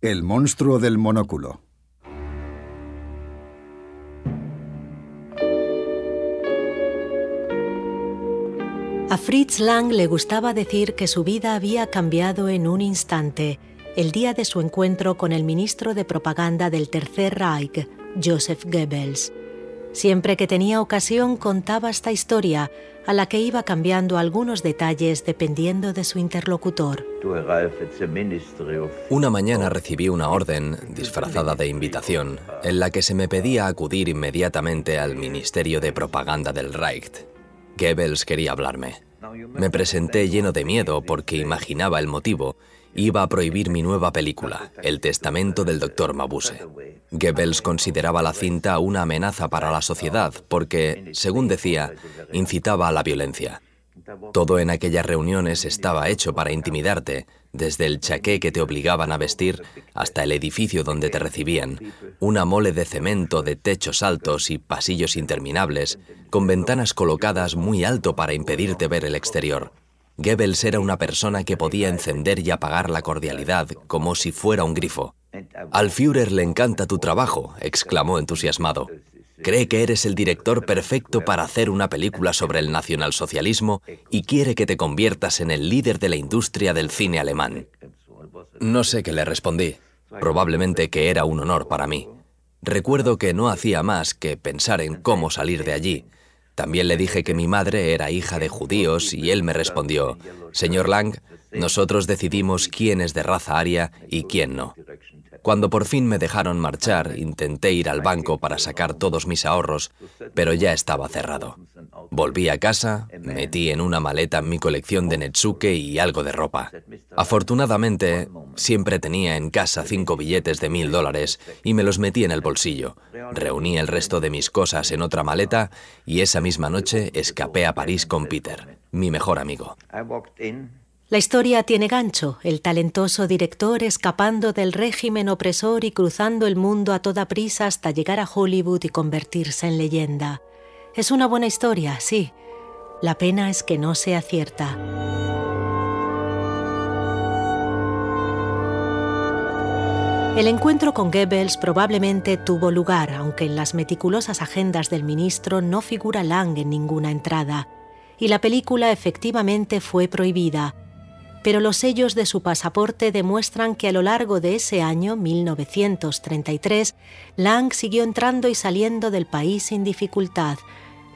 El monstruo del monóculo. A Fritz Lang le gustaba decir que su vida había cambiado en un instante, el día de su encuentro con el ministro de propaganda del Tercer Reich, Joseph Goebbels. Siempre que tenía ocasión contaba esta historia, a la que iba cambiando algunos detalles dependiendo de su interlocutor. Una mañana recibí una orden, disfrazada de invitación, en la que se me pedía acudir inmediatamente al Ministerio de Propaganda del Reich Goebbels quería hablarme. Me presenté lleno de miedo porque imaginaba el motivo. Iba a prohibir mi nueva película, El Testamento del Dr. Mabuse. Goebbels consideraba la cinta una amenaza para la sociedad porque, según decía, incitaba a la violencia. Todo en aquellas reuniones estaba hecho para intimidarte, desde el chaqué que te obligaban a vestir hasta el edificio donde te recibían, una mole de cemento de techos altos y pasillos interminables, con ventanas colocadas muy alto para impedirte ver el exterior. Goebbels era una persona que podía encender y apagar la cordialidad como si fuera un grifo. Al Führer le encanta tu trabajo, exclamó entusiasmado. Cree que eres el director perfecto para hacer una película sobre el nacionalsocialismo y quiere que te conviertas en el líder de la industria del cine alemán. No sé qué le respondí. Probablemente que era un honor para mí. Recuerdo que no hacía más que pensar en cómo salir de allí. También le dije que mi madre era hija de judíos y él me respondió, Señor Lang, nosotros decidimos quién es de raza aria y quién no. Cuando por fin me dejaron marchar, intenté ir al banco para sacar todos mis ahorros, pero ya estaba cerrado. Volví a casa, metí en una maleta mi colección de Netsuke y algo de ropa. Afortunadamente, siempre tenía en casa cinco billetes de mil dólares y me los metí en el bolsillo. Reuní el resto de mis cosas en otra maleta y esa misma noche escapé a París con Peter, mi mejor amigo. La historia tiene gancho, el talentoso director escapando del régimen opresor y cruzando el mundo a toda prisa hasta llegar a Hollywood y convertirse en leyenda. Es una buena historia, sí. La pena es que no sea cierta. El encuentro con Goebbels probablemente tuvo lugar, aunque en las meticulosas agendas del ministro no figura Lang en ninguna entrada, y la película efectivamente fue prohibida pero los sellos de su pasaporte demuestran que a lo largo de ese año, 1933, Lang siguió entrando y saliendo del país sin dificultad.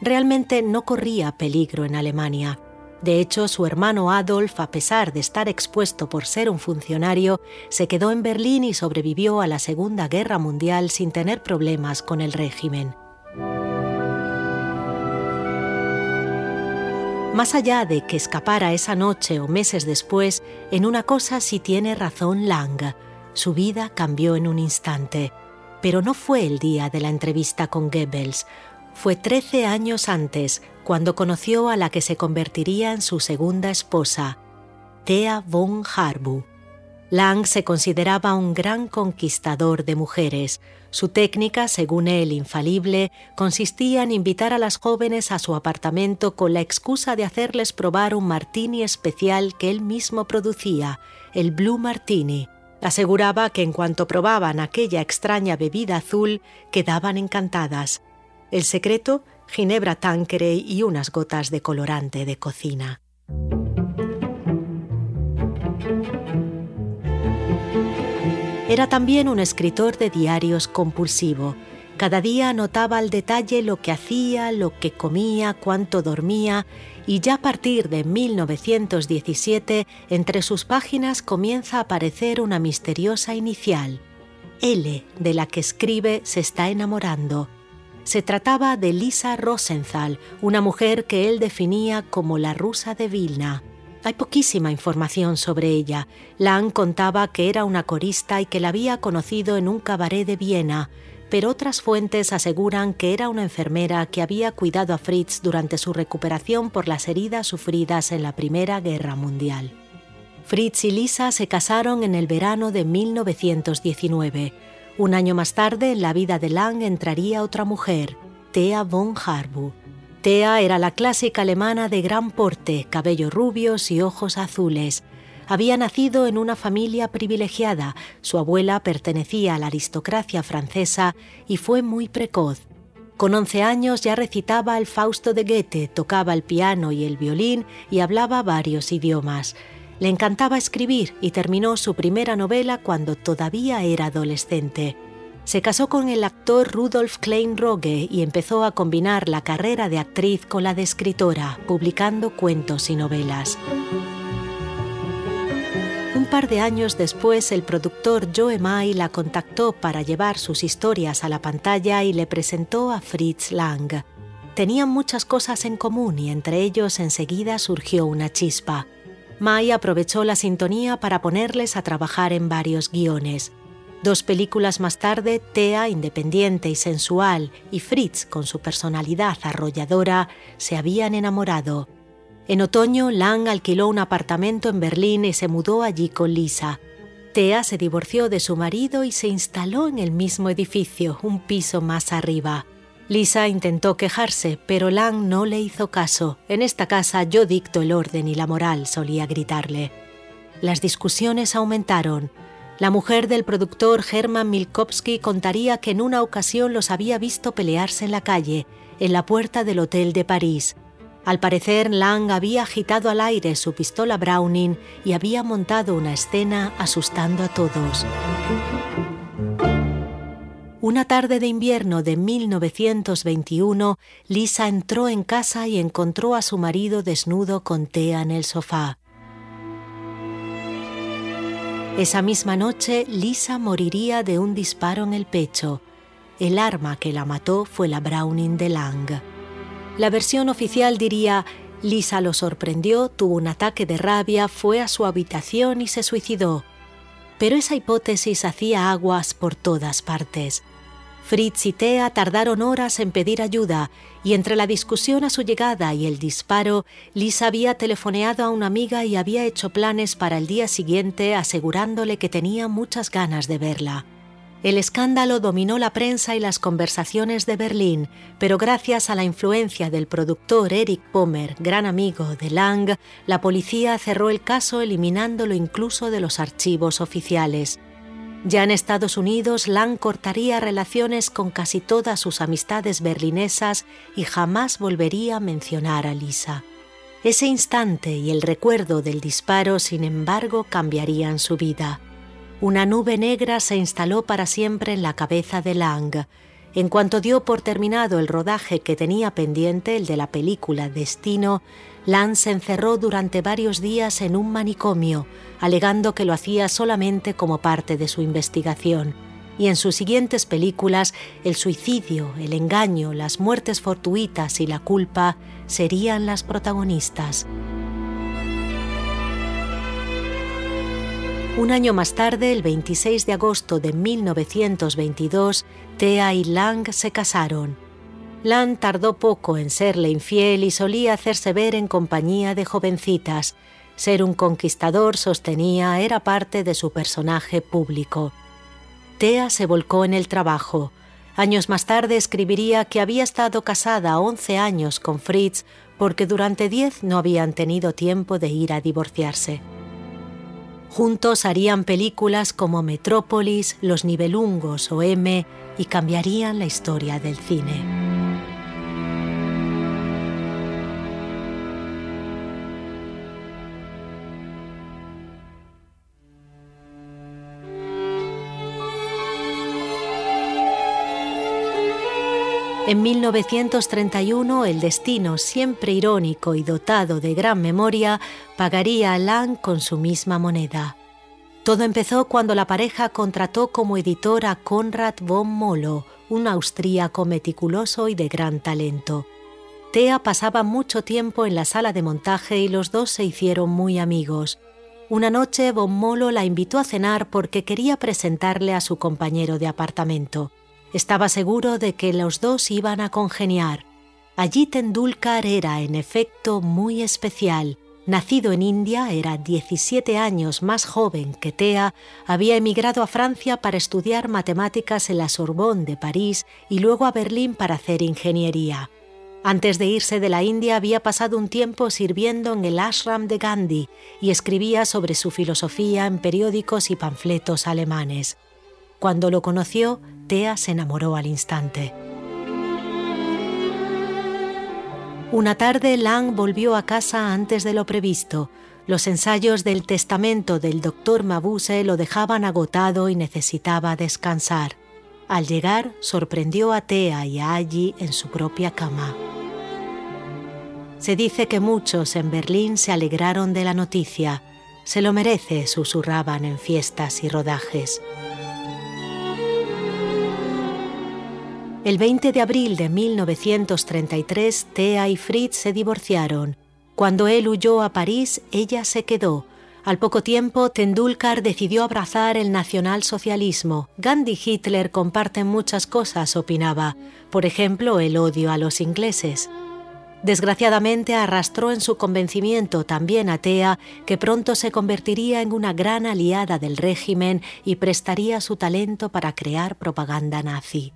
Realmente no corría peligro en Alemania. De hecho, su hermano Adolf, a pesar de estar expuesto por ser un funcionario, se quedó en Berlín y sobrevivió a la Segunda Guerra Mundial sin tener problemas con el régimen. Más allá de que escapara esa noche o meses después, en una cosa sí tiene razón Lang. Su vida cambió en un instante. Pero no fue el día de la entrevista con Goebbels. Fue 13 años antes, cuando conoció a la que se convertiría en su segunda esposa, Thea von Harbu. Lang se consideraba un gran conquistador de mujeres. Su técnica, según él infalible, consistía en invitar a las jóvenes a su apartamento con la excusa de hacerles probar un martini especial que él mismo producía, el Blue Martini. Aseguraba que en cuanto probaban aquella extraña bebida azul, quedaban encantadas. El secreto, ginebra Tanqueray y unas gotas de colorante de cocina. Era también un escritor de diarios compulsivo. Cada día anotaba al detalle lo que hacía, lo que comía, cuánto dormía, y ya a partir de 1917 entre sus páginas comienza a aparecer una misteriosa inicial. L, de la que escribe, se está enamorando. Se trataba de Lisa Rosenthal, una mujer que él definía como la rusa de Vilna. Hay poquísima información sobre ella. Lang contaba que era una corista y que la había conocido en un cabaret de Viena, pero otras fuentes aseguran que era una enfermera que había cuidado a Fritz durante su recuperación por las heridas sufridas en la Primera Guerra Mundial. Fritz y Lisa se casaron en el verano de 1919. Un año más tarde, en la vida de Lang entraría otra mujer, Thea von Harbu. Thea era la clásica alemana de gran porte, cabellos rubios y ojos azules. Había nacido en una familia privilegiada, su abuela pertenecía a la aristocracia francesa y fue muy precoz. Con 11 años ya recitaba el Fausto de Goethe, tocaba el piano y el violín y hablaba varios idiomas. Le encantaba escribir y terminó su primera novela cuando todavía era adolescente. Se casó con el actor Rudolf Klein-Roge y empezó a combinar la carrera de actriz con la de escritora, publicando cuentos y novelas. Un par de años después, el productor Joe May la contactó para llevar sus historias a la pantalla y le presentó a Fritz Lang. Tenían muchas cosas en común y entre ellos enseguida surgió una chispa. May aprovechó la sintonía para ponerles a trabajar en varios guiones. Dos películas más tarde, Thea, independiente y sensual, y Fritz, con su personalidad arrolladora, se habían enamorado. En otoño, Lang alquiló un apartamento en Berlín y se mudó allí con Lisa. Thea se divorció de su marido y se instaló en el mismo edificio, un piso más arriba. Lisa intentó quejarse, pero Lang no le hizo caso. En esta casa yo dicto el orden y la moral, solía gritarle. Las discusiones aumentaron. La mujer del productor Herman Milkowski contaría que en una ocasión los había visto pelearse en la calle, en la puerta del Hotel de París. Al parecer, Lang había agitado al aire su pistola Browning y había montado una escena asustando a todos. Una tarde de invierno de 1921, Lisa entró en casa y encontró a su marido desnudo con Thea en el sofá. Esa misma noche, Lisa moriría de un disparo en el pecho. El arma que la mató fue la Browning de Lang. La versión oficial diría, Lisa lo sorprendió, tuvo un ataque de rabia, fue a su habitación y se suicidó. Pero esa hipótesis hacía aguas por todas partes. Fritz y Thea tardaron horas en pedir ayuda y entre la discusión a su llegada y el disparo, Lisa había telefoneado a una amiga y había hecho planes para el día siguiente asegurándole que tenía muchas ganas de verla. El escándalo dominó la prensa y las conversaciones de Berlín, pero gracias a la influencia del productor Eric Pomer, gran amigo de Lang, la policía cerró el caso eliminándolo incluso de los archivos oficiales. Ya en Estados Unidos, Lang cortaría relaciones con casi todas sus amistades berlinesas y jamás volvería a mencionar a Lisa. Ese instante y el recuerdo del disparo, sin embargo, cambiarían su vida. Una nube negra se instaló para siempre en la cabeza de Lang. En cuanto dio por terminado el rodaje que tenía pendiente, el de la película Destino, Lang se encerró durante varios días en un manicomio, alegando que lo hacía solamente como parte de su investigación. Y en sus siguientes películas, el suicidio, el engaño, las muertes fortuitas y la culpa serían las protagonistas. Un año más tarde, el 26 de agosto de 1922, Thea y Lang se casaron. Lang tardó poco en serle infiel y solía hacerse ver en compañía de jovencitas. Ser un conquistador, sostenía, era parte de su personaje público. Thea se volcó en el trabajo. Años más tarde escribiría que había estado casada 11 años con Fritz porque durante 10 no habían tenido tiempo de ir a divorciarse. Juntos harían películas como Metrópolis, Los Nivelungos o M y cambiarían la historia del cine. En 1931, el destino, siempre irónico y dotado de gran memoria, pagaría a Lang con su misma moneda. Todo empezó cuando la pareja contrató como editor a Konrad von Molo, un austríaco meticuloso y de gran talento. Thea pasaba mucho tiempo en la sala de montaje y los dos se hicieron muy amigos. Una noche von Molo la invitó a cenar porque quería presentarle a su compañero de apartamento. Estaba seguro de que los dos iban a congeniar. Allí Tendulkar era, en efecto, muy especial. Nacido en India, era 17 años más joven que Thea, había emigrado a Francia para estudiar matemáticas en la Sorbonne de París y luego a Berlín para hacer ingeniería. Antes de irse de la India había pasado un tiempo sirviendo en el ashram de Gandhi y escribía sobre su filosofía en periódicos y panfletos alemanes. Cuando lo conoció, Thea se enamoró al instante. Una tarde Lang volvió a casa antes de lo previsto. Los ensayos del testamento del doctor Mabuse lo dejaban agotado y necesitaba descansar. Al llegar, sorprendió a Thea y a Allí en su propia cama. Se dice que muchos en Berlín se alegraron de la noticia. Se lo merece, susurraban en fiestas y rodajes. El 20 de abril de 1933, Thea y Fritz se divorciaron. Cuando él huyó a París, ella se quedó. Al poco tiempo, Tendulkar decidió abrazar el nacionalsocialismo. Gandhi y Hitler comparten muchas cosas, opinaba, por ejemplo, el odio a los ingleses. Desgraciadamente arrastró en su convencimiento también a Thea, que pronto se convertiría en una gran aliada del régimen y prestaría su talento para crear propaganda nazi.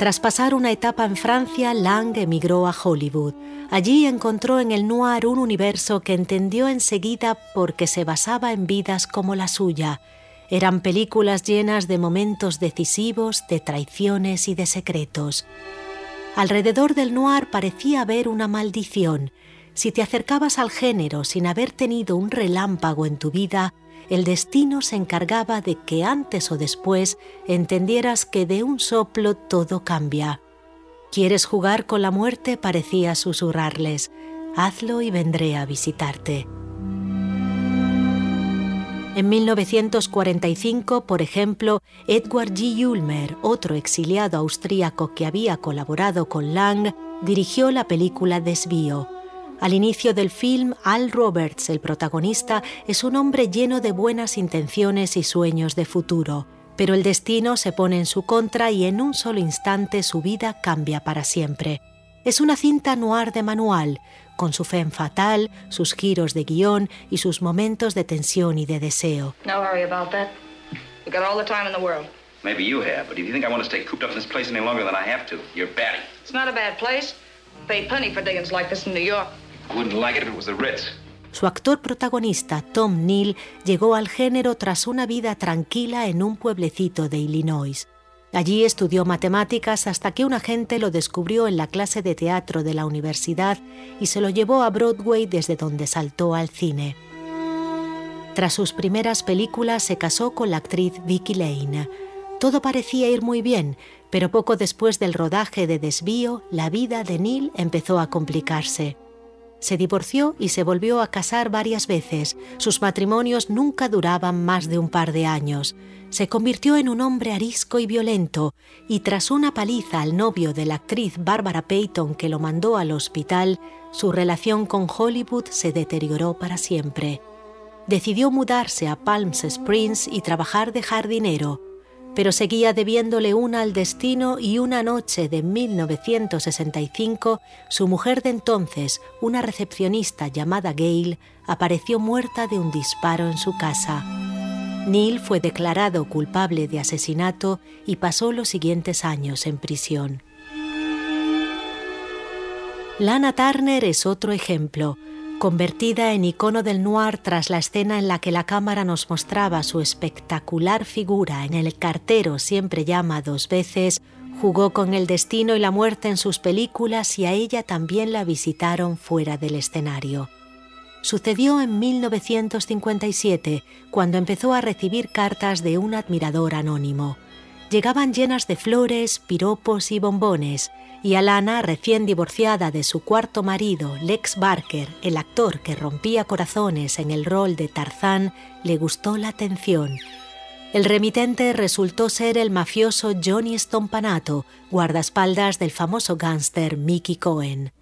Tras pasar una etapa en Francia, Lang emigró a Hollywood. Allí encontró en el noir un universo que entendió enseguida porque se basaba en vidas como la suya. Eran películas llenas de momentos decisivos, de traiciones y de secretos. Alrededor del noir parecía haber una maldición. Si te acercabas al género sin haber tenido un relámpago en tu vida, el destino se encargaba de que antes o después entendieras que de un soplo todo cambia. ¿Quieres jugar con la muerte? parecía susurrarles. Hazlo y vendré a visitarte. En 1945, por ejemplo, Edward G. Ulmer, otro exiliado austríaco que había colaborado con Lang, dirigió la película Desvío. Al inicio del film, Al Roberts, el protagonista, es un hombre lleno de buenas intenciones y sueños de futuro, pero el destino se pone en su contra y en un solo instante su vida cambia para siempre. Es una cinta noir de manual, con su fe fatal, sus giros de guion y sus momentos de tensión y de deseo. No worry about that. We got all the time in the world. Maybe you have, but if you think I want to stay cooped up in this place any longer than I have to, you're batty. It's not a bad place. Pay plenty for diggings like this in New York. Su actor protagonista, Tom Neal, llegó al género tras una vida tranquila en un pueblecito de Illinois. Allí estudió matemáticas hasta que un agente lo descubrió en la clase de teatro de la universidad y se lo llevó a Broadway desde donde saltó al cine. Tras sus primeras películas se casó con la actriz Vicky Lane. Todo parecía ir muy bien, pero poco después del rodaje de Desvío, la vida de Neil empezó a complicarse. Se divorció y se volvió a casar varias veces. Sus matrimonios nunca duraban más de un par de años. Se convirtió en un hombre arisco y violento, y tras una paliza al novio de la actriz Barbara Payton que lo mandó al hospital, su relación con Hollywood se deterioró para siempre. Decidió mudarse a Palm Springs y trabajar de jardinero pero seguía debiéndole una al destino y una noche de 1965 su mujer de entonces, una recepcionista llamada Gail, apareció muerta de un disparo en su casa. Neil fue declarado culpable de asesinato y pasó los siguientes años en prisión. Lana Turner es otro ejemplo convertida en icono del noir tras la escena en la que la cámara nos mostraba su espectacular figura en el cartero siempre llama dos veces, jugó con el destino y la muerte en sus películas y a ella también la visitaron fuera del escenario. Sucedió en 1957, cuando empezó a recibir cartas de un admirador anónimo. Llegaban llenas de flores, piropos y bombones, y Alana, recién divorciada de su cuarto marido, Lex Barker, el actor que rompía corazones en el rol de Tarzán, le gustó la atención. El remitente resultó ser el mafioso Johnny Stompanato, guardaespaldas del famoso gángster Mickey Cohen.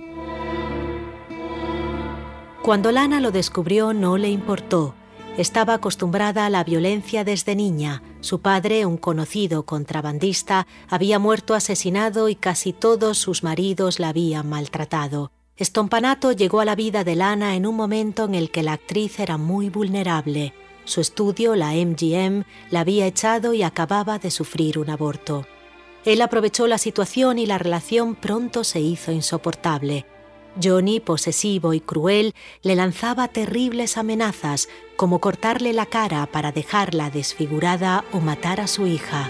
Cuando Lana lo descubrió no le importó. Estaba acostumbrada a la violencia desde niña. Su padre, un conocido contrabandista, había muerto asesinado y casi todos sus maridos la habían maltratado. Stompanato llegó a la vida de Lana en un momento en el que la actriz era muy vulnerable. Su estudio, la MGM, la había echado y acababa de sufrir un aborto. Él aprovechó la situación y la relación pronto se hizo insoportable. Johnny, posesivo y cruel, le lanzaba terribles amenazas, como cortarle la cara para dejarla desfigurada o matar a su hija.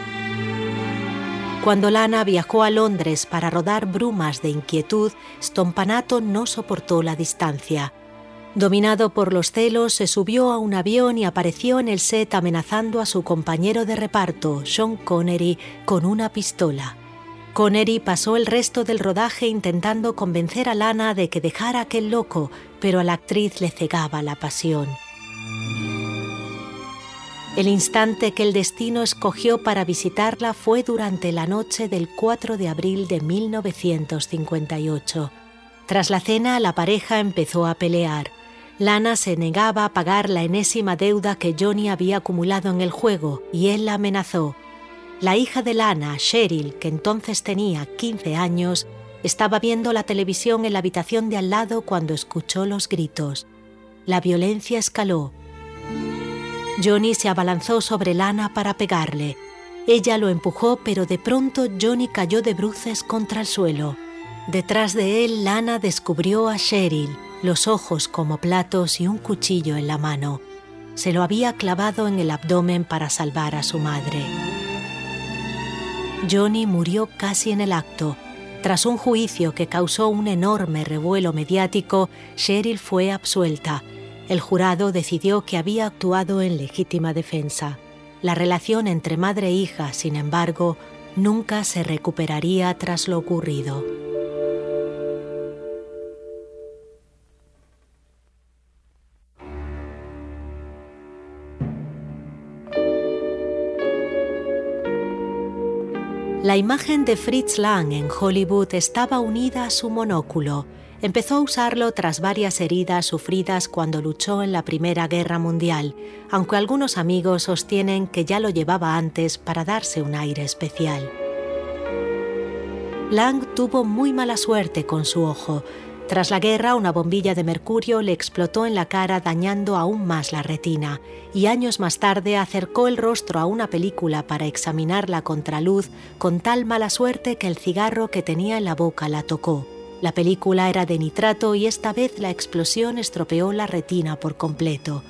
Cuando Lana viajó a Londres para rodar Brumas de Inquietud, Stompanato no soportó la distancia. Dominado por los celos, se subió a un avión y apareció en el set amenazando a su compañero de reparto, Sean Connery, con una pistola. Connery pasó el resto del rodaje intentando convencer a Lana de que dejara a aquel loco, pero a la actriz le cegaba la pasión. El instante que el destino escogió para visitarla fue durante la noche del 4 de abril de 1958. Tras la cena, la pareja empezó a pelear. Lana se negaba a pagar la enésima deuda que Johnny había acumulado en el juego y él la amenazó. La hija de Lana, Cheryl, que entonces tenía 15 años, estaba viendo la televisión en la habitación de al lado cuando escuchó los gritos. La violencia escaló. Johnny se abalanzó sobre Lana para pegarle. Ella lo empujó, pero de pronto Johnny cayó de bruces contra el suelo. Detrás de él, Lana descubrió a Cheryl, los ojos como platos y un cuchillo en la mano. Se lo había clavado en el abdomen para salvar a su madre. Johnny murió casi en el acto. Tras un juicio que causó un enorme revuelo mediático, Cheryl fue absuelta. El jurado decidió que había actuado en legítima defensa. La relación entre madre e hija, sin embargo, nunca se recuperaría tras lo ocurrido. La imagen de Fritz Lang en Hollywood estaba unida a su monóculo. Empezó a usarlo tras varias heridas sufridas cuando luchó en la Primera Guerra Mundial, aunque algunos amigos sostienen que ya lo llevaba antes para darse un aire especial. Lang tuvo muy mala suerte con su ojo, tras la guerra, una bombilla de mercurio le explotó en la cara dañando aún más la retina, y años más tarde acercó el rostro a una película para examinar la contraluz con tal mala suerte que el cigarro que tenía en la boca la tocó. La película era de nitrato y esta vez la explosión estropeó la retina por completo.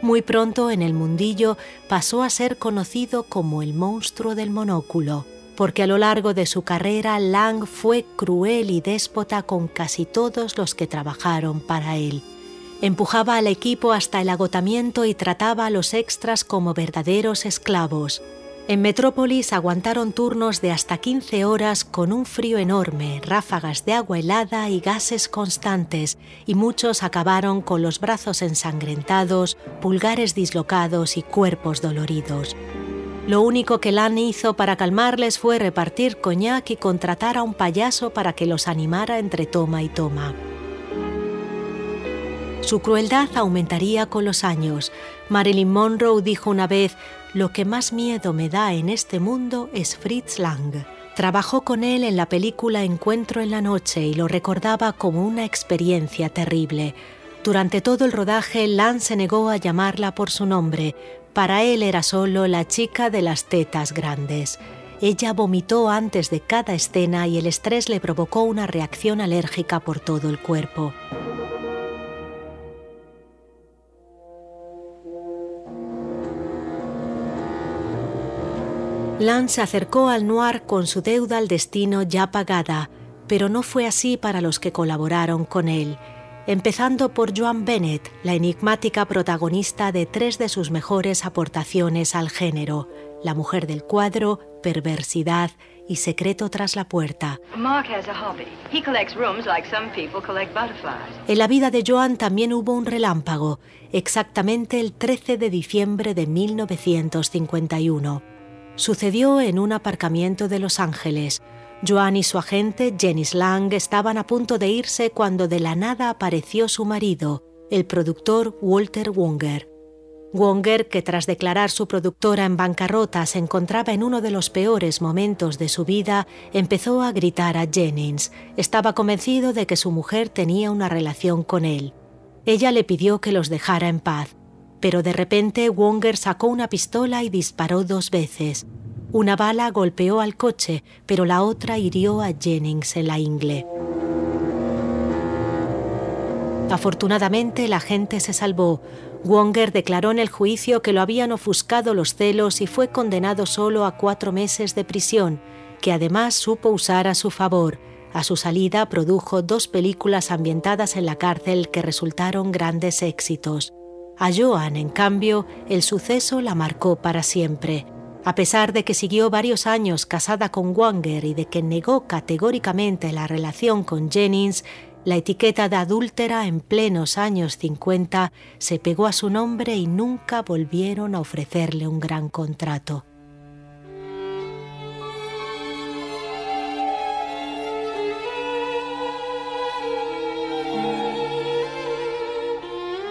Muy pronto en el mundillo pasó a ser conocido como el monstruo del monóculo porque a lo largo de su carrera Lang fue cruel y déspota con casi todos los que trabajaron para él. Empujaba al equipo hasta el agotamiento y trataba a los extras como verdaderos esclavos. En Metrópolis aguantaron turnos de hasta 15 horas con un frío enorme, ráfagas de agua helada y gases constantes, y muchos acabaron con los brazos ensangrentados, pulgares dislocados y cuerpos doloridos. Lo único que Lan hizo para calmarles fue repartir coñac y contratar a un payaso para que los animara entre toma y toma. Su crueldad aumentaría con los años. Marilyn Monroe dijo una vez, lo que más miedo me da en este mundo es Fritz Lang. Trabajó con él en la película Encuentro en la Noche y lo recordaba como una experiencia terrible. Durante todo el rodaje, Lang se negó a llamarla por su nombre, para él era solo la chica de las tetas grandes. Ella vomitó antes de cada escena y el estrés le provocó una reacción alérgica por todo el cuerpo. Lance acercó al noir con su deuda al destino ya pagada, pero no fue así para los que colaboraron con él empezando por Joan Bennett, la enigmática protagonista de tres de sus mejores aportaciones al género, La mujer del cuadro, Perversidad y Secreto tras la puerta. En la vida de Joan también hubo un relámpago, exactamente el 13 de diciembre de 1951. Sucedió en un aparcamiento de Los Ángeles, Joan y su agente, Jenny Lang, estaban a punto de irse cuando de la nada apareció su marido, el productor Walter Wonger. Wonger, que tras declarar su productora en bancarrota se encontraba en uno de los peores momentos de su vida, empezó a gritar a Jennings. Estaba convencido de que su mujer tenía una relación con él. Ella le pidió que los dejara en paz. Pero de repente Wonger sacó una pistola y disparó dos veces. Una bala golpeó al coche, pero la otra hirió a Jennings en la ingle. Afortunadamente la gente se salvó. Wonger declaró en el juicio que lo habían ofuscado los celos y fue condenado solo a cuatro meses de prisión, que además supo usar a su favor. A su salida produjo dos películas ambientadas en la cárcel que resultaron grandes éxitos. A Joan, en cambio, el suceso la marcó para siempre. A pesar de que siguió varios años casada con Wanger y de que negó categóricamente la relación con Jennings, la etiqueta de adúltera en plenos años 50 se pegó a su nombre y nunca volvieron a ofrecerle un gran contrato.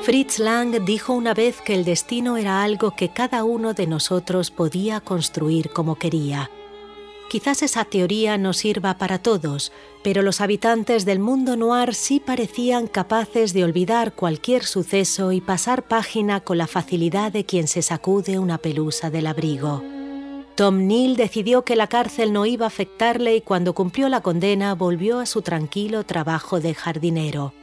Fritz Lang dijo una vez que el destino era algo que cada uno de nosotros podía construir como quería. Quizás esa teoría no sirva para todos, pero los habitantes del mundo noir sí parecían capaces de olvidar cualquier suceso y pasar página con la facilidad de quien se sacude una pelusa del abrigo. Tom Neal decidió que la cárcel no iba a afectarle y cuando cumplió la condena volvió a su tranquilo trabajo de jardinero.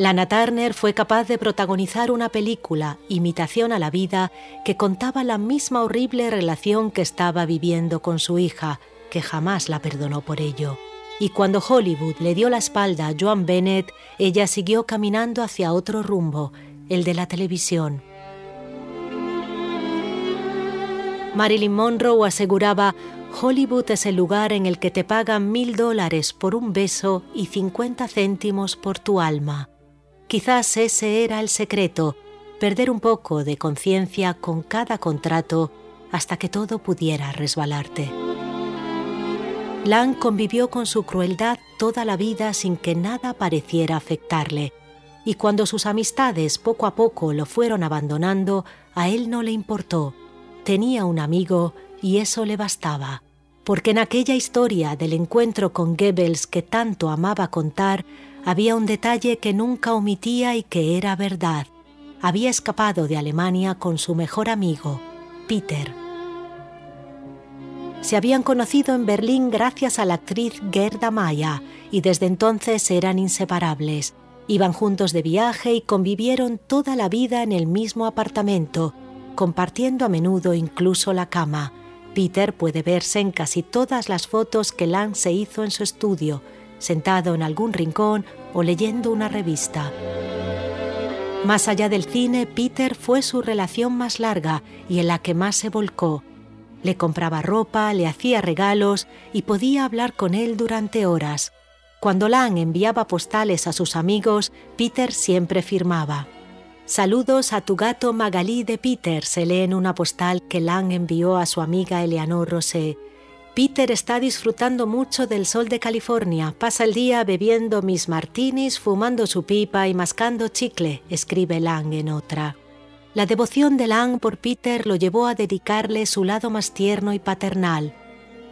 Lana Turner fue capaz de protagonizar una película, Imitación a la vida, que contaba la misma horrible relación que estaba viviendo con su hija, que jamás la perdonó por ello. Y cuando Hollywood le dio la espalda a Joan Bennett, ella siguió caminando hacia otro rumbo, el de la televisión. Marilyn Monroe aseguraba, Hollywood es el lugar en el que te pagan mil dólares por un beso y 50 céntimos por tu alma. Quizás ese era el secreto, perder un poco de conciencia con cada contrato hasta que todo pudiera resbalarte. Lang convivió con su crueldad toda la vida sin que nada pareciera afectarle, y cuando sus amistades poco a poco lo fueron abandonando, a él no le importó. Tenía un amigo y eso le bastaba, porque en aquella historia del encuentro con Goebbels que tanto amaba contar, había un detalle que nunca omitía y que era verdad. Había escapado de Alemania con su mejor amigo, Peter. Se habían conocido en Berlín gracias a la actriz Gerda Maya y desde entonces eran inseparables. Iban juntos de viaje y convivieron toda la vida en el mismo apartamento, compartiendo a menudo incluso la cama. Peter puede verse en casi todas las fotos que Lang se hizo en su estudio, sentado en algún rincón o leyendo una revista. Más allá del cine, Peter fue su relación más larga y en la que más se volcó. Le compraba ropa, le hacía regalos y podía hablar con él durante horas. Cuando Lang enviaba postales a sus amigos, Peter siempre firmaba. Saludos a tu gato Magalí de Peter, se lee en una postal que Lang envió a su amiga Eleanor Rosé. Peter está disfrutando mucho del sol de California. Pasa el día bebiendo mis martinis, fumando su pipa y mascando chicle, escribe Lang en otra. La devoción de Lang por Peter lo llevó a dedicarle su lado más tierno y paternal.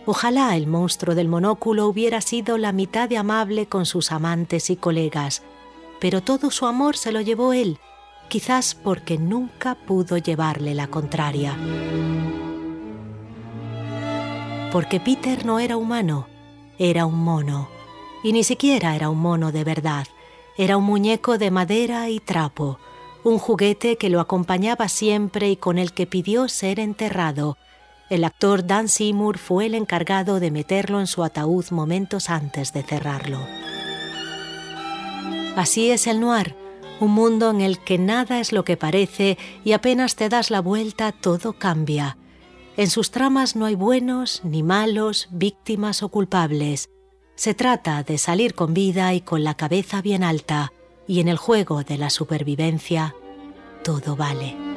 Ojalá el monstruo del monóculo hubiera sido la mitad de amable con sus amantes y colegas, pero todo su amor se lo llevó él, quizás porque nunca pudo llevarle la contraria porque Peter no era humano, era un mono, y ni siquiera era un mono de verdad, era un muñeco de madera y trapo, un juguete que lo acompañaba siempre y con el que pidió ser enterrado. El actor Dan Seymour fue el encargado de meterlo en su ataúd momentos antes de cerrarlo. Así es el noir, un mundo en el que nada es lo que parece y apenas te das la vuelta todo cambia. En sus tramas no hay buenos ni malos, víctimas o culpables. Se trata de salir con vida y con la cabeza bien alta, y en el juego de la supervivencia todo vale.